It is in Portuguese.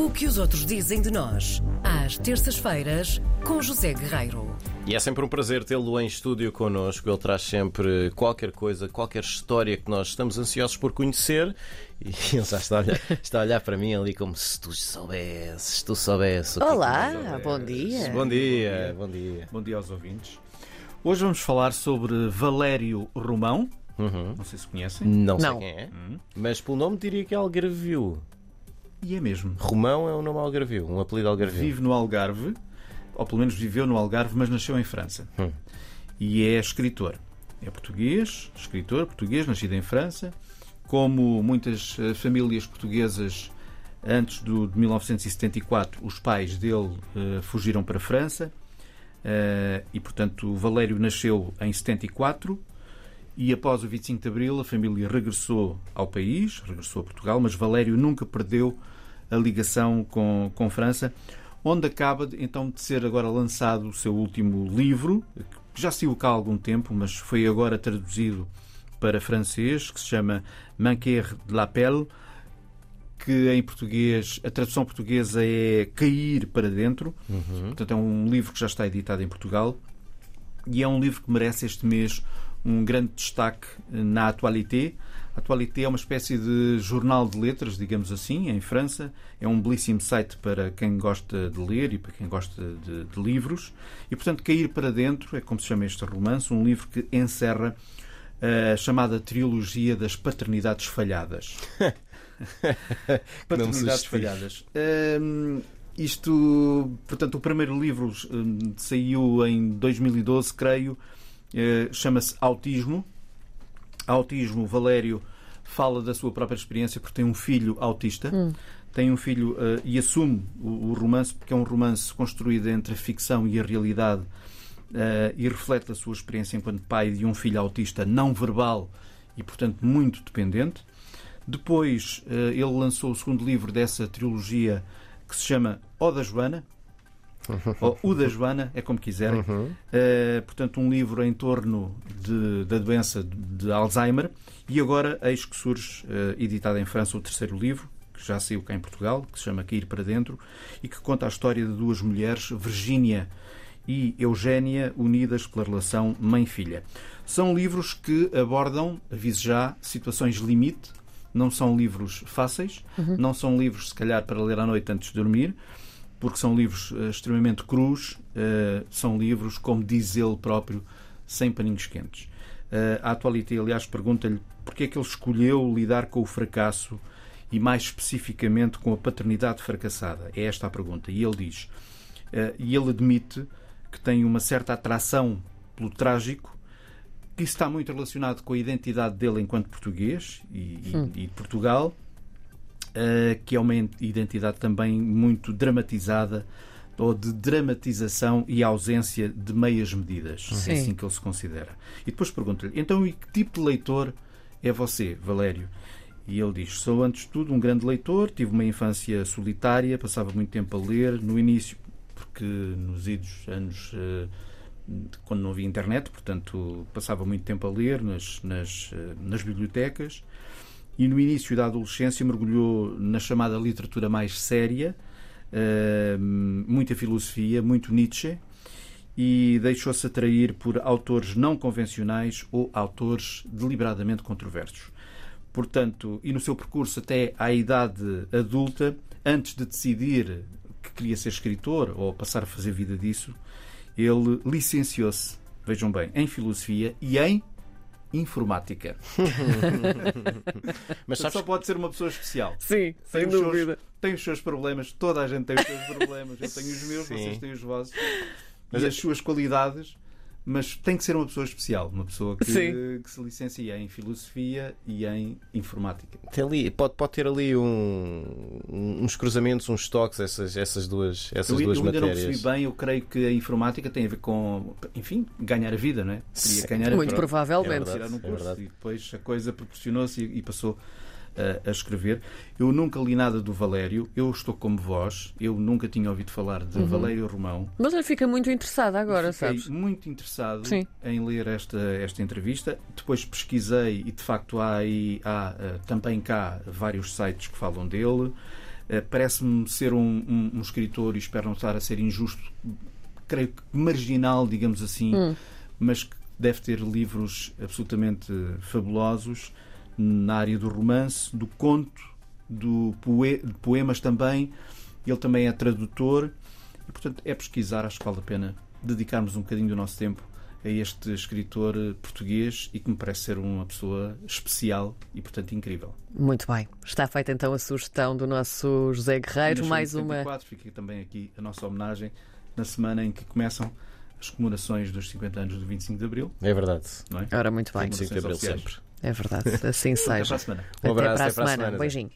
O que os outros dizem de nós, às terças-feiras, com José Guerreiro. E é sempre um prazer tê-lo em estúdio connosco. Ele traz sempre qualquer coisa, qualquer história que nós estamos ansiosos por conhecer. E ele já está a olhar, está a olhar para mim ali como se tu soubesses, se tu soubesses. é que Olá, tu soubesses. bom dia. Bom dia, bom dia. Bom dia aos ouvintes. Hoje vamos falar sobre Valério Romão. Uhum. Não sei se conhecem. Não sei Não. quem é, Hum. mas pelo nome diria que é Algarvio. E é mesmo. Romão é um nome Algarvio, um apelido Algarvio. Vive no Algarve, ou pelo menos viveu no Algarve, mas nasceu em França. Hum. E é escritor. É português, escritor português, nascido em França. Como muitas eh, famílias portuguesas antes do, de 1974, os pais dele eh, fugiram para a França. Eh, e, portanto, Valério nasceu em 74 e após o 25 de Abril a família regressou ao país, regressou a Portugal, mas Valério nunca perdeu a ligação com, com França, onde acaba de- então de ser agora lançado o seu último livro, que já saiu cá há algum tempo, mas foi agora traduzido para francês, que se chama Manquer de la Pelle, que em português, a tradução portuguesa é Cair para Dentro. Uhum. Portanto, é um livro que já está editado em Portugal e é um livro que merece este mês um grande destaque na Atualité. A Atualité é uma espécie de jornal de letras, digamos assim, em França. É um belíssimo site para quem gosta de ler e para quem gosta de, de livros. E, portanto, Cair para Dentro é como se chama este romance, um livro que encerra a chamada trilogia das paternidades falhadas. paternidades falhadas. Hum, isto, portanto, o primeiro livro hum, saiu em 2012, creio, eh, chama-se Autismo. Autismo, Valério fala da sua própria experiência porque tem um filho autista. Tem um filho eh, e assume o, o romance porque é um romance construído entre a ficção e a realidade eh, e reflete a sua experiência enquanto pai de um filho autista não verbal e, portanto, muito dependente. Depois eh, ele lançou o segundo livro dessa trilogia que se chama O da Joana, ou O da Joana, é como quiserem. Uhum. Eh, portanto, um livro em torno de- da doença de, Alzheimer. E agora, eis que surge, eh, editado em França, o terceiro livro, que já saiu cá em Portugal, que se chama Cair para Dentro, e que conta a história de duas mulheres, Virgínia e Eugénia, unidas pela relação mãe-filha. São livros que abordam, aviso já, situações limite. Não são livros fáceis, não são livros, se calhar, para ler à noite antes de dormir, porque são livros eh, extremamente crus, eh, são livros, como diz ele próprio, sem paninhos quentes. Eh, a Atualité, aliás, pergunta-lhe porque é que ele escolheu lidar com o fracasso e, mais especificamente, com a paternidade fracassada. É esta a pergunta. E ele diz, e ele admite que tem uma certa atração pelo trágico, que isso está muito relacionado com a identidade dele enquanto português e, e- e de Portugal, que é uma identidade também muito dramatizada ou de dramatização e ausência de meias medidas. É Sim. assim que ele se considera. E depois pergunto-lhe, então e que tipo de leitor é você, Valério? E ele diz: Sou, antes de tudo, um grande leitor, tive uma infância solitária, passava muito tempo a ler. No início, porque nos idos anos, eh, quando não havia internet, portanto, passava muito tempo a ler nas, nas, eh, nas bibliotecas. E no início da adolescência mergulhou na chamada literatura mais séria, eh, muita filosofia, muito Nietzsche, e deixou-se atrair por autores não convencionais ou autores deliberadamente controversos. Portanto, e no seu percurso até à idade adulta, antes de decidir que queria ser escritor ou passar a fazer vida disso, ele licenciou-se, vejam bem, em filosofia e em informática. Mas sabes só pode ser uma pessoa especial. Sim, sem Tem os seus- dúvida. Tem os seus problemas, toda a gente tem os seus problemas. Eu tenho os meus, Sim. vocês têm os vossos. Mas e é- as suas qualidades, mas tem que ser uma pessoa especial, uma pessoa que, que se licencia em filosofia e em informática. Tem ali, pode, pode ter ali um- uns cruzamentos, uns toques, essas, essas duas, essas eu, duas eu ainda não matérias. percebi bem, eu creio que a informática tem a ver com, enfim, ganhar a vida, não é? Queria Sim. ganhar a Muito vida. provavelmente. É verdade. tirar no é curso verdade. e depois a coisa proporcionou-se e, e passou uh, a escrever. Eu nunca li nada do Valério, eu estou como vós, eu nunca tinha ouvido falar de Valério Romão. Mas ele fica muito interessado agora, Fiquei sabes? muito interessado Sim. em ler esta, esta entrevista. Depois pesquisei e de facto há, aí, há uh, também cá vários sites que falam dele. Eh, Parece-me ser um, um- um escritor, e espero não estar a ser injusto, creio que marginal, digamos assim, mas que deve ter livros absolutamente fabulosos na área do romance, do conto, do poe- de poemas também. Ele também é tradutor e, portanto, é pesquisar. Acho que vale a pena dedicarmos um bocadinho do nosso tempo a este escritor português e que me parece ser uma pessoa especial e, portanto, incrível. Muito bem. Está feita então a sugestão do nosso José Guerreiro. Mais uma. 74, Fica também aqui a nossa homenagem na semana em que começam as comemorações dos 50 anos do 25 de Abril, É verdade. não é? Ora, muito bem. 25 de Abril oficiais. sempre. É verdade. Assim Até para seja. a semana. Um abraço, até para a até para a semana. semana. Beijinho.